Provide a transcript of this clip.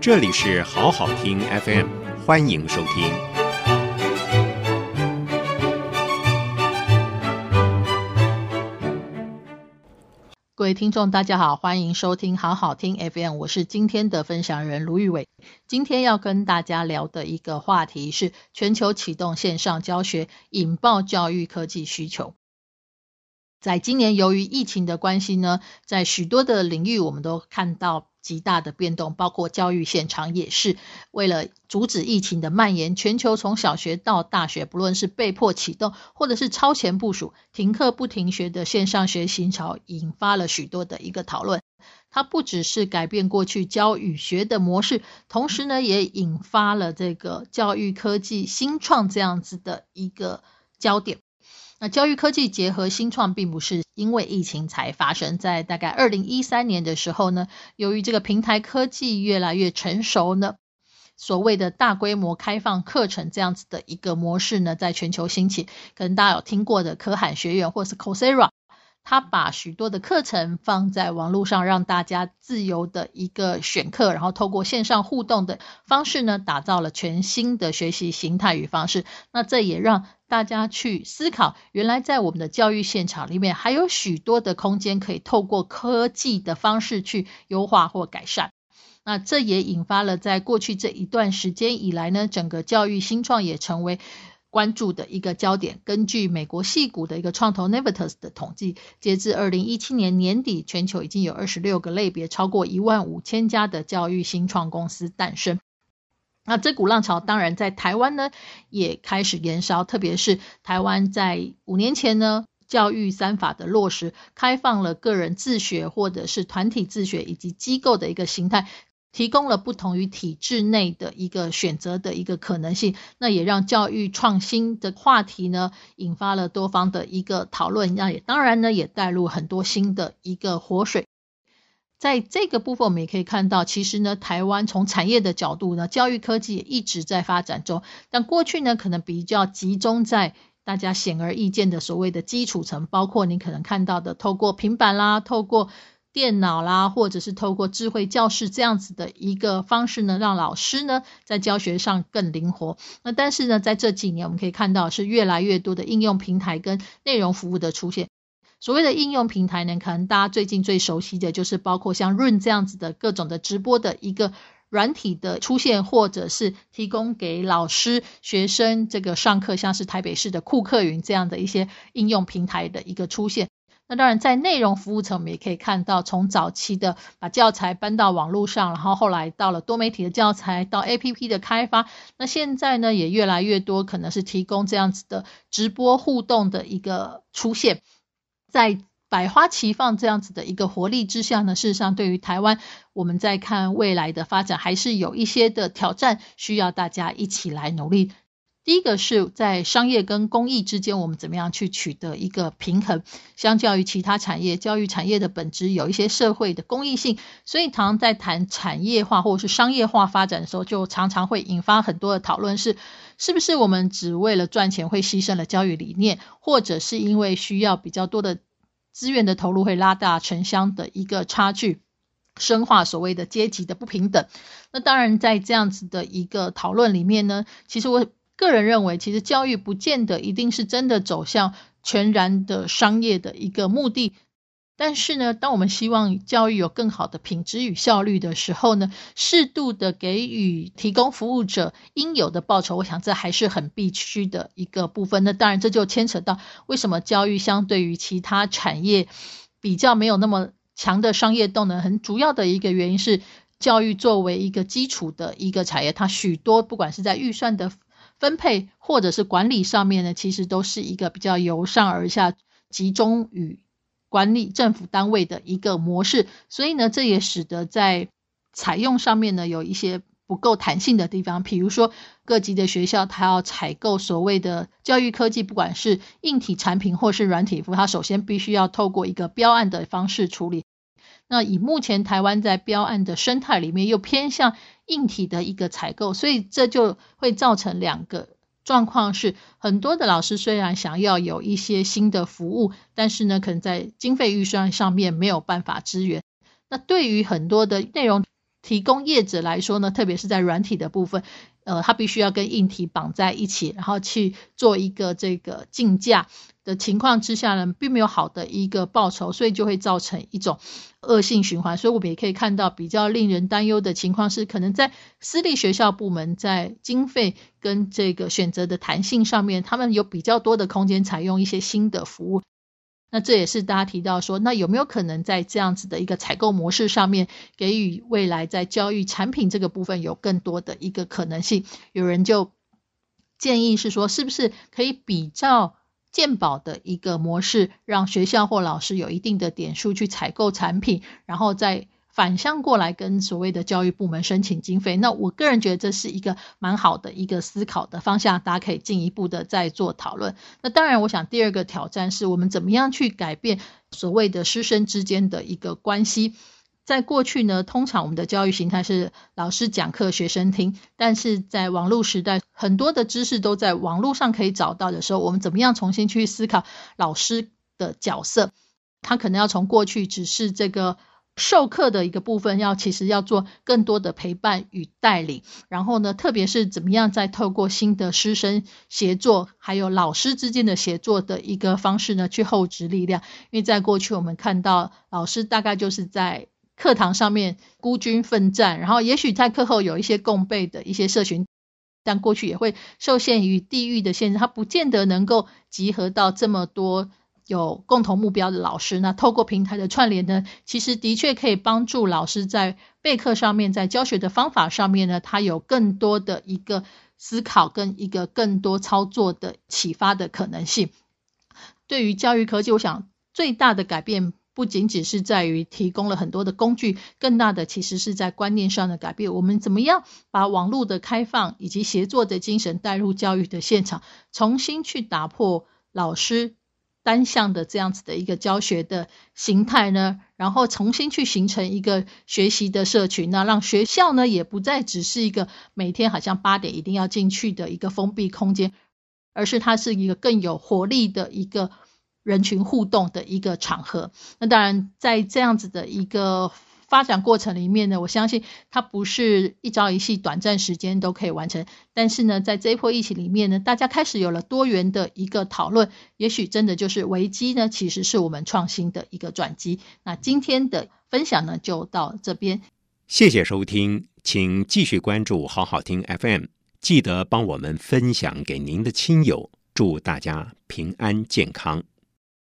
这里是好好听 FM，欢迎收听。各位听众，大家好，欢迎收听好好听 FM，我是今天的分享人卢玉伟。今天要跟大家聊的一个话题是全球启动线上教学，引爆教育科技需求。在今年，由于疫情的关系呢，在许多的领域，我们都看到极大的变动，包括教育现场也是。为了阻止疫情的蔓延，全球从小学到大学，不论是被迫启动，或者是超前部署、停课不停学的线上学习潮，引发了许多的一个讨论。它不只是改变过去教与学的模式，同时呢，也引发了这个教育科技新创这样子的一个焦点。那教育科技结合新创，并不是因为疫情才发生。在大概二零一三年的时候呢，由于这个平台科技越来越成熟呢，所谓的大规模开放课程这样子的一个模式呢，在全球兴起。可能大家有听过的可汗学院或是 c o s e r a。他把许多的课程放在网络上，让大家自由的一个选课，然后透过线上互动的方式呢，打造了全新的学习形态与方式。那这也让大家去思考，原来在我们的教育现场里面，还有许多的空间可以透过科技的方式去优化或改善。那这也引发了在过去这一段时间以来呢，整个教育新创也成为。关注的一个焦点。根据美国矽谷的一个创投 Navitas 的统计，截至二零一七年年底，全球已经有二十六个类别，超过一万五千家的教育新创公司诞生。那这股浪潮当然在台湾呢也开始延烧，特别是台湾在五年前呢，教育三法的落实，开放了个人自学或者是团体自学以及机构的一个形态。提供了不同于体制内的一个选择的一个可能性，那也让教育创新的话题呢，引发了多方的一个讨论，那也当然呢，也带入很多新的一个活水。在这个部分，我们也可以看到，其实呢，台湾从产业的角度呢，教育科技也一直在发展中，但过去呢，可能比较集中在大家显而易见的所谓的基础层，包括你可能看到的，透过平板啦，透过电脑啦，或者是透过智慧教室这样子的一个方式呢，让老师呢在教学上更灵活。那但是呢，在这几年我们可以看到是越来越多的应用平台跟内容服务的出现。所谓的应用平台呢，可能大家最近最熟悉的就是包括像 Room 这样子的各种的直播的一个软体的出现，或者是提供给老师、学生这个上课，像是台北市的酷课云这样的一些应用平台的一个出现。那当然，在内容服务层，我们也可以看到，从早期的把教材搬到网络上，然后后来到了多媒体的教材，到 APP 的开发，那现在呢，也越来越多可能是提供这样子的直播互动的一个出现，在百花齐放这样子的一个活力之下呢，事实上对于台湾，我们在看未来的发展，还是有一些的挑战，需要大家一起来努力。第一个是在商业跟公益之间，我们怎么样去取得一个平衡？相较于其他产业，教育产业的本质有一些社会的公益性，所以常常在谈产业化或者是商业化发展的时候，就常常会引发很多的讨论：是是不是我们只为了赚钱会牺牲了教育理念，或者是因为需要比较多的资源的投入会拉大城乡的一个差距，深化所谓的阶级的不平等？那当然，在这样子的一个讨论里面呢，其实我。个人认为，其实教育不见得一定是真的走向全然的商业的一个目的。但是呢，当我们希望教育有更好的品质与效率的时候呢，适度的给予提供服务者应有的报酬，我想这还是很必须的一个部分。那当然，这就牵扯到为什么教育相对于其他产业比较没有那么强的商业动能，很主要的一个原因是，教育作为一个基础的一个产业，它许多不管是在预算的。分配或者是管理上面呢，其实都是一个比较由上而下集中与管理政府单位的一个模式，所以呢，这也使得在采用上面呢有一些不够弹性的地方。比如说，各级的学校它要采购所谓的教育科技，不管是硬体产品或是软体服，它首先必须要透过一个标案的方式处理。那以目前台湾在标案的生态里面，又偏向硬体的一个采购，所以这就会造成两个状况：是很多的老师虽然想要有一些新的服务，但是呢，可能在经费预算上面没有办法支援。那对于很多的内容提供业者来说呢，特别是在软体的部分，呃，他必须要跟硬体绑在一起，然后去做一个这个竞价的情况之下呢，并没有好的一个报酬，所以就会造成一种恶性循环。所以我们也可以看到比较令人担忧的情况是，可能在私立学校部门在经费跟这个选择的弹性上面，他们有比较多的空间采用一些新的服务。那这也是大家提到说，那有没有可能在这样子的一个采购模式上面，给予未来在教育产品这个部分有更多的一个可能性？有人就建议是说，是不是可以比较健保的一个模式，让学校或老师有一定的点数去采购产品，然后再。反向过来跟所谓的教育部门申请经费，那我个人觉得这是一个蛮好的一个思考的方向，大家可以进一步的再做讨论。那当然，我想第二个挑战是我们怎么样去改变所谓的师生之间的一个关系。在过去呢，通常我们的教育形态是老师讲课，学生听，但是在网络时代，很多的知识都在网络上可以找到的时候，我们怎么样重新去思考老师的角色？他可能要从过去只是这个。授课的一个部分，要其实要做更多的陪伴与带领，然后呢，特别是怎么样再透过新的师生协作，还有老师之间的协作的一个方式呢，去厚植力量。因为在过去我们看到老师大概就是在课堂上面孤军奋战，然后也许在课后有一些共备的一些社群，但过去也会受限于地域的限制，他不见得能够集合到这么多。有共同目标的老师，那透过平台的串联呢，其实的确可以帮助老师在备课上面，在教学的方法上面呢，他有更多的一个思考跟一个更多操作的启发的可能性。对于教育科技，我想最大的改变不仅仅是在于提供了很多的工具，更大的其实是在观念上的改变。我们怎么样把网络的开放以及协作的精神带入教育的现场，重新去打破老师。单向的这样子的一个教学的形态呢，然后重新去形成一个学习的社群，那让学校呢也不再只是一个每天好像八点一定要进去的一个封闭空间，而是它是一个更有活力的一个人群互动的一个场合。那当然，在这样子的一个。发展过程里面呢，我相信它不是一朝一夕、短暂时间都可以完成。但是呢，在这一波疫情里面呢，大家开始有了多元的一个讨论，也许真的就是危机呢，其实是我们创新的一个转机。那今天的分享呢，就到这边。谢谢收听，请继续关注好好听 FM，记得帮我们分享给您的亲友，祝大家平安健康。